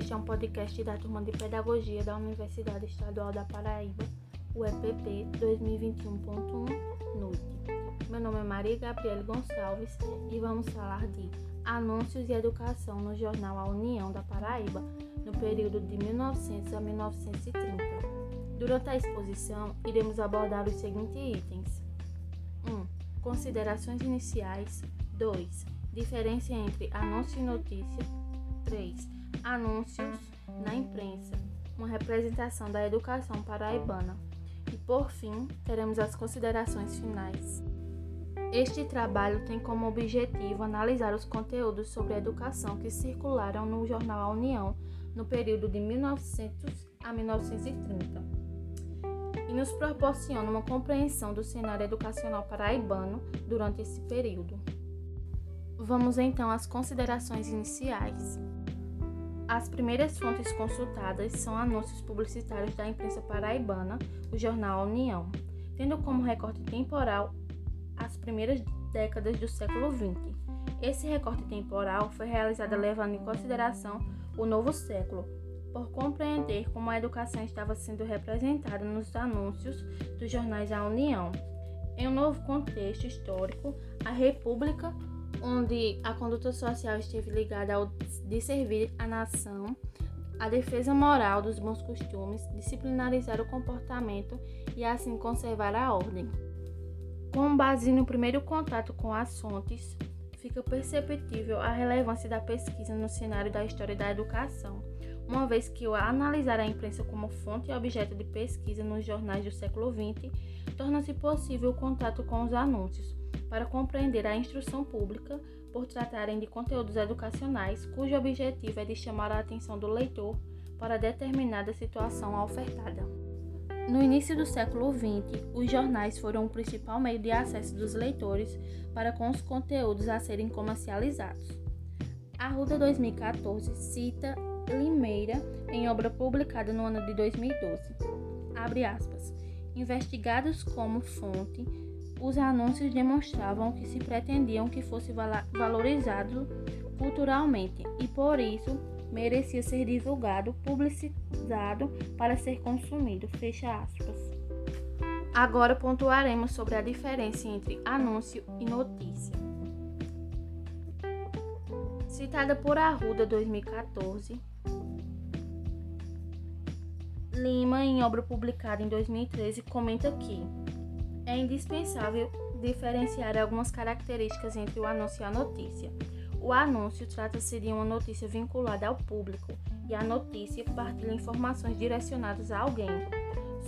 Este é um podcast da turma de Pedagogia da Universidade Estadual da Paraíba, o EPP 2021.1 Noite. Meu nome é Maria Gabriele Gonçalves e vamos falar de Anúncios e Educação no jornal A União da Paraíba, no período de 1900 a 1930. Durante a exposição, iremos abordar os seguintes itens: 1. Considerações iniciais. 2. Diferença entre anúncio e notícia. 3 anúncios na imprensa, uma representação da educação paraibana. E por fim, teremos as considerações finais. Este trabalho tem como objetivo analisar os conteúdos sobre educação que circularam no jornal A União no período de 1900 a 1930 e nos proporciona uma compreensão do cenário educacional paraibano durante esse período. Vamos então às considerações iniciais. As primeiras fontes consultadas são anúncios publicitários da imprensa paraibana, o jornal União, tendo como recorte temporal as primeiras décadas do século XX. Esse recorte temporal foi realizado levando em consideração o novo século, por compreender como a educação estava sendo representada nos anúncios dos jornais da União. Em um novo contexto histórico, a República onde a conduta social esteve ligada ao de servir a nação, a defesa moral dos bons costumes, disciplinarizar o comportamento e assim conservar a ordem. Com base no primeiro contato com as fontes, fica perceptível a relevância da pesquisa no cenário da história da educação, uma vez que o analisar a imprensa como fonte e objeto de pesquisa nos jornais do século XX torna-se possível o contato com os anúncios, para compreender a instrução pública por tratarem de conteúdos educacionais cujo objetivo é de chamar a atenção do leitor para determinada situação ofertada. No início do século XX, os jornais foram o principal meio de acesso dos leitores para com os conteúdos a serem comercializados. Arruda 2014 cita Limeira em obra publicada no ano de 2012. Abre aspas. Investigados como fonte os anúncios demonstravam que se pretendiam que fosse valorizado culturalmente e por isso merecia ser divulgado, publicizado para ser consumido. Fecha aspas. Agora pontuaremos sobre a diferença entre anúncio e notícia. Citada por Arruda 2014, Lima, em obra publicada em 2013, comenta que é indispensável diferenciar algumas características entre o anúncio e a notícia. O anúncio trata-se de uma notícia vinculada ao público e a notícia partilha informações direcionadas a alguém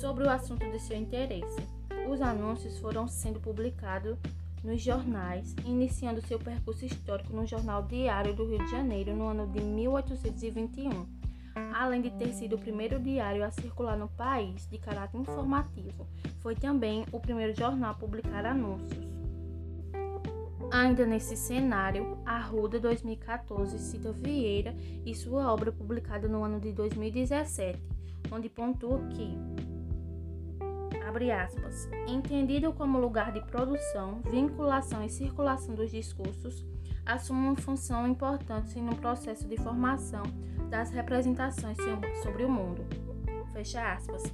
sobre o assunto de seu interesse. Os anúncios foram sendo publicados nos jornais, iniciando seu percurso histórico no Jornal Diário do Rio de Janeiro no ano de 1821 além de ter sido o primeiro diário a circular no país de caráter informativo, foi também o primeiro jornal a publicar anúncios. Ainda nesse cenário, Arruda 2014 cita Vieira e sua obra publicada no ano de 2017, onde pontua que aspas, entendido como lugar de produção, vinculação e circulação dos discursos, assume uma função importante no processo de formação das representações sobre o mundo. Fecha aspas.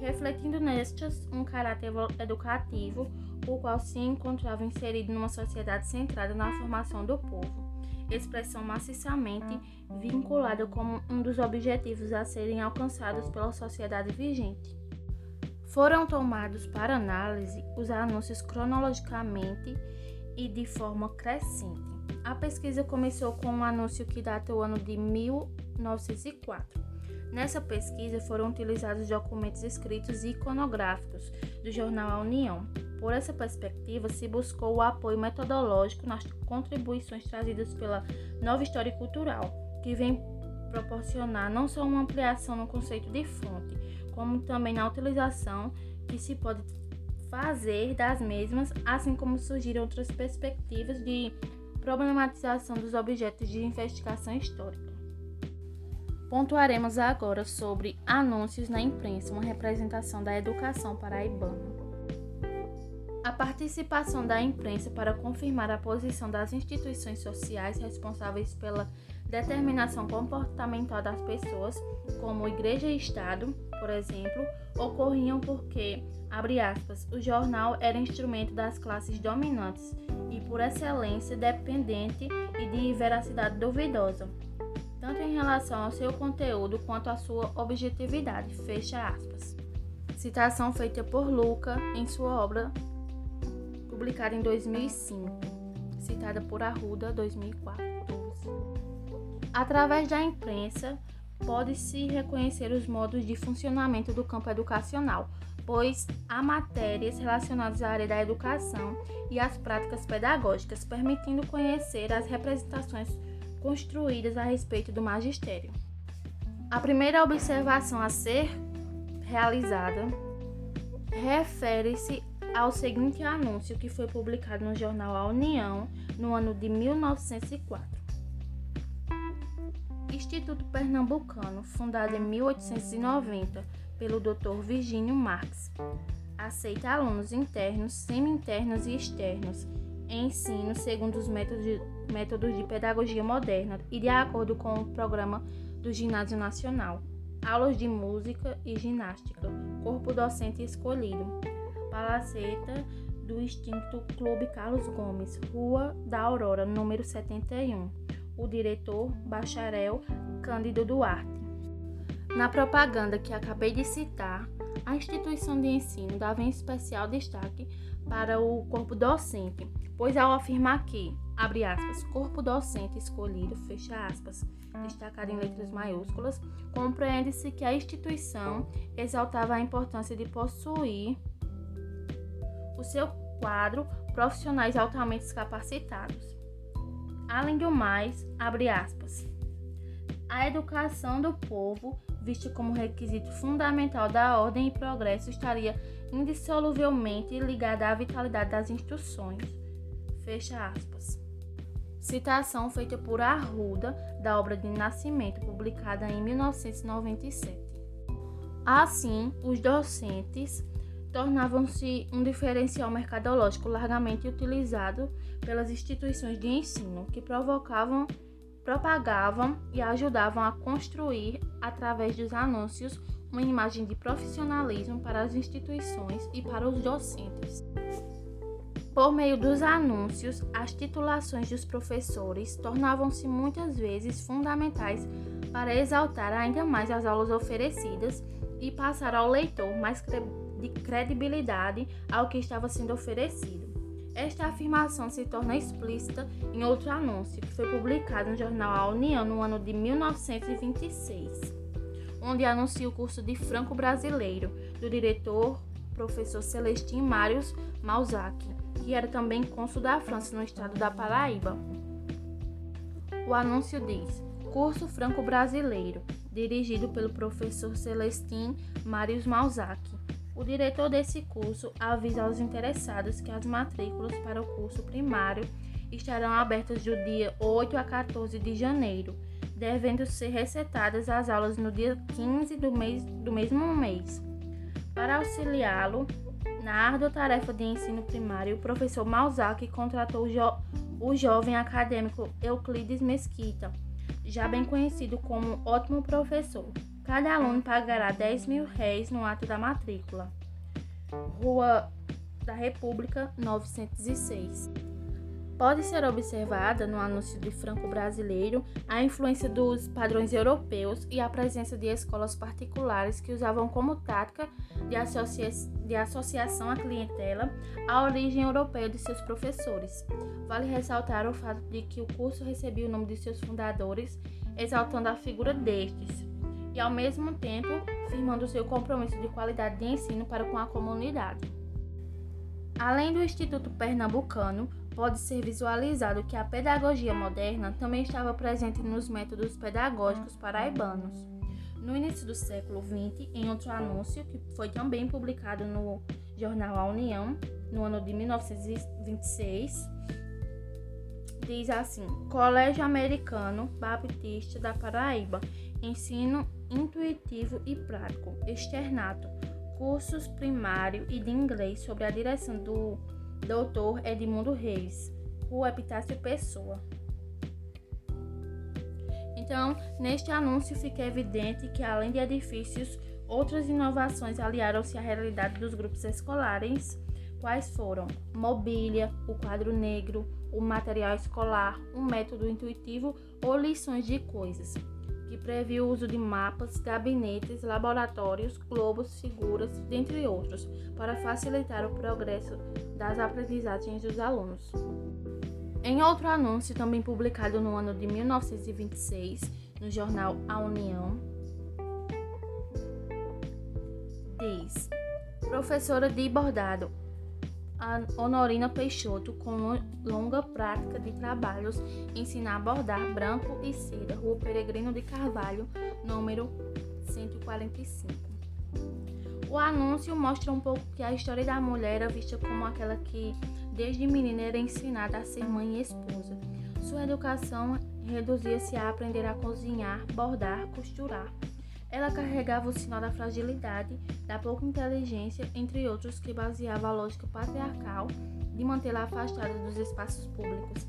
Refletindo nestas um caráter educativo, o qual se encontrava inserido numa sociedade centrada na formação do povo, expressão maciçamente vinculada como um dos objetivos a serem alcançados pela sociedade vigente. Foram tomados para análise os anúncios cronologicamente e de forma crescente. A pesquisa começou com um anúncio que data o ano de 1904. Nessa pesquisa foram utilizados documentos escritos e iconográficos do jornal A União. Por essa perspectiva, se buscou o apoio metodológico nas contribuições trazidas pela nova história cultural, que vem proporcionar não só uma ampliação no conceito de fonte, como também na utilização que se pode fazer das mesmas, assim como surgiram outras perspectivas de problematização dos objetos de investigação histórica. Pontuaremos agora sobre anúncios na imprensa, uma representação da educação paraibana. A participação da imprensa para confirmar a posição das instituições sociais responsáveis pela determinação comportamental das pessoas, como igreja e Estado, por exemplo, ocorriam porque, abre aspas, o jornal era instrumento das classes dominantes e, por excelência, dependente e de veracidade duvidosa, tanto em relação ao seu conteúdo quanto à sua objetividade. Fecha aspas. Citação feita por Luca em sua obra publicada em 2005, citada por Arruda 2014. Através da imprensa, pode-se reconhecer os modos de funcionamento do campo educacional, pois há matérias relacionadas à área da educação e às práticas pedagógicas, permitindo conhecer as representações construídas a respeito do magistério. A primeira observação a ser realizada refere-se ao seguinte anúncio que foi publicado no jornal A União no ano de 1904. Instituto Pernambucano, fundado em 1890 pelo Dr. Virgínio Marx, aceita alunos internos, semi-internos e externos em ensino segundo os métodos métodos de pedagogia moderna e de acordo com o programa do Ginásio Nacional. Aulas de música e ginástica, corpo docente escolhido, Palaceta do extinto Clube Carlos Gomes, Rua da Aurora, número 71. O diretor, bacharel Cândido Duarte. Na propaganda que acabei de citar, a instituição de ensino dava em especial destaque para o corpo docente, pois ao afirmar que, abre aspas, corpo docente escolhido, fecha aspas, destacado em letras maiúsculas, compreende-se que a instituição exaltava a importância de possuir o seu quadro profissionais altamente capacitados. Além do mais, abre aspas, a educação do povo, vista como requisito fundamental da ordem e progresso, estaria indissoluvelmente ligada à vitalidade das instruções. Fecha aspas. Citação feita por Arruda da obra de Nascimento, publicada em 1997. Assim, os docentes tornavam-se um diferencial mercadológico largamente utilizado pelas instituições de ensino, que provocavam, propagavam e ajudavam a construir, através dos anúncios, uma imagem de profissionalismo para as instituições e para os docentes. Por meio dos anúncios, as titulações dos professores tornavam-se muitas vezes fundamentais para exaltar ainda mais as aulas oferecidas e passar ao leitor mais de credibilidade ao que estava sendo oferecido. Esta afirmação se torna explícita em outro anúncio que foi publicado no jornal A União no ano de 1926, onde anuncia o curso de Franco Brasileiro do diretor professor Celestin Marius Malzac, que era também cônsul da França no estado da Paraíba. O anúncio diz: Curso Franco Brasileiro, dirigido pelo professor Celestin Marius Malzac o diretor desse curso avisa aos interessados que as matrículas para o curso primário estarão abertas do dia 8 a 14 de janeiro, devendo ser recetadas as aulas no dia 15 do, mês, do mesmo mês. Para auxiliá-lo na árdua tarefa de ensino primário, o professor Malzac contratou o, jo o jovem acadêmico Euclides Mesquita, já bem conhecido como ótimo professor. Cada aluno pagará 10 mil réis no ato da matrícula. Rua da República 906. Pode ser observada no anúncio de Franco Brasileiro a influência dos padrões europeus e a presença de escolas particulares que usavam como tática de, associa de associação à clientela a origem europeia de seus professores. Vale ressaltar o fato de que o curso recebia o nome de seus fundadores, exaltando a figura destes, e, ao mesmo tempo, firmando seu compromisso de qualidade de ensino para com a comunidade. Além do Instituto Pernambucano, pode ser visualizado que a pedagogia moderna também estava presente nos métodos pedagógicos paraibanos. No início do século XX, em outro anúncio, que foi também publicado no jornal A União, no ano de 1926, diz assim: Colégio Americano Baptista da Paraíba, ensino intuitivo e prático, externato, cursos primário e de inglês sob a direção do Dr. Edmundo Reis, Rua Epitácio Pessoa. Então, neste anúncio fica evidente que, além de edifícios, outras inovações aliaram-se à realidade dos grupos escolares, quais foram mobília, o quadro negro, o material escolar, um método intuitivo ou lições de coisas, que previu o uso de mapas, gabinetes, laboratórios, globos, figuras, dentre outros, para facilitar o progresso das aprendizagens dos alunos. Em outro anúncio, também publicado no ano de 1926, no jornal A União, diz: Professora de bordado Honorina Peixoto, com longa prática de trabalhos, ensina a bordar branco e seda, Rua Peregrino de Carvalho, número 145. O anúncio mostra um pouco que a história da mulher era vista como aquela que Desde menina era ensinada a ser mãe e esposa. Sua educação reduzia-se a aprender a cozinhar, bordar, costurar. Ela carregava o sinal da fragilidade, da pouca inteligência, entre outros que baseava a lógica patriarcal de mantê-la afastada dos espaços públicos.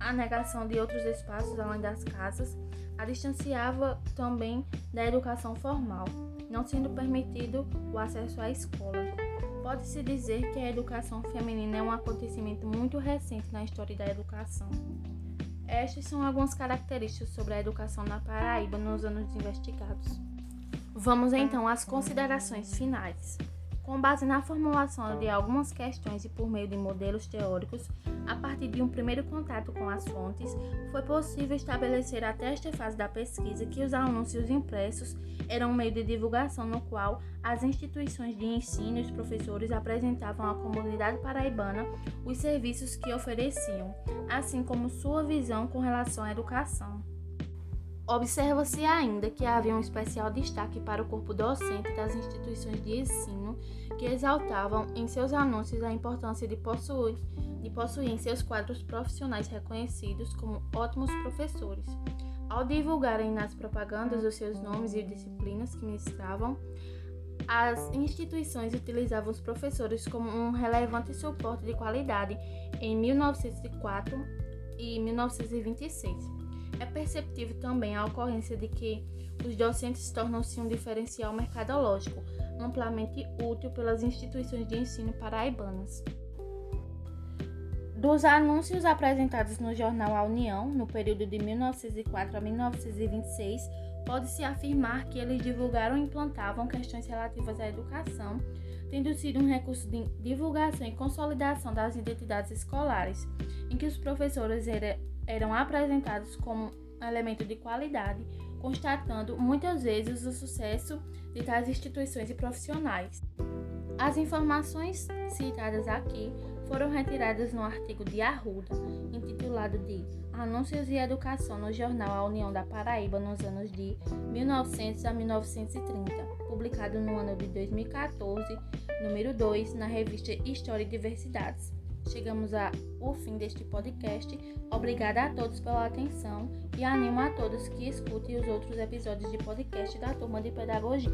A negação de outros espaços além das casas a distanciava também da educação formal, não sendo permitido o acesso à escola. Pode-se dizer que a educação feminina é um acontecimento muito recente na história da educação. Estas são algumas características sobre a educação na Paraíba nos anos investigados. Vamos então às considerações finais. Com base na formulação de algumas questões e por meio de modelos teóricos, a partir de um primeiro contato com as fontes, foi possível estabelecer até esta fase da pesquisa que os anúncios impressos eram um meio de divulgação no qual as instituições de ensino e os professores apresentavam à comunidade paraibana os serviços que ofereciam, assim como sua visão com relação à educação. Observa-se ainda que havia um especial destaque para o corpo docente das instituições de ensino que exaltavam em seus anúncios a importância de possuir, de possuir em seus quadros profissionais reconhecidos como ótimos professores. Ao divulgarem nas propagandas os seus nomes e disciplinas que ministravam, as instituições utilizavam os professores como um relevante suporte de qualidade em 1904 e 1926. É perceptível também a ocorrência de que os docentes tornam-se um diferencial mercadológico amplamente útil pelas instituições de ensino paraibanas. Dos anúncios apresentados no jornal A União, no período de 1904 a 1926, pode-se afirmar que eles divulgaram e implantavam questões relativas à educação, tendo sido um recurso de divulgação e consolidação das identidades escolares, em que os professores eram apresentados como elemento de qualidade, constatando muitas vezes o sucesso de tais instituições e profissionais. As informações citadas aqui foram retiradas no artigo de Arruda, intitulado de Anúncios e Educação no jornal A União da Paraíba nos anos de 1900 a 1930, publicado no ano de 2014, número 2, na revista História e Diversidades. Chegamos ao fim deste podcast. Obrigada a todos pela atenção e animo a todos que escutem os outros episódios de podcast da Turma de Pedagogia.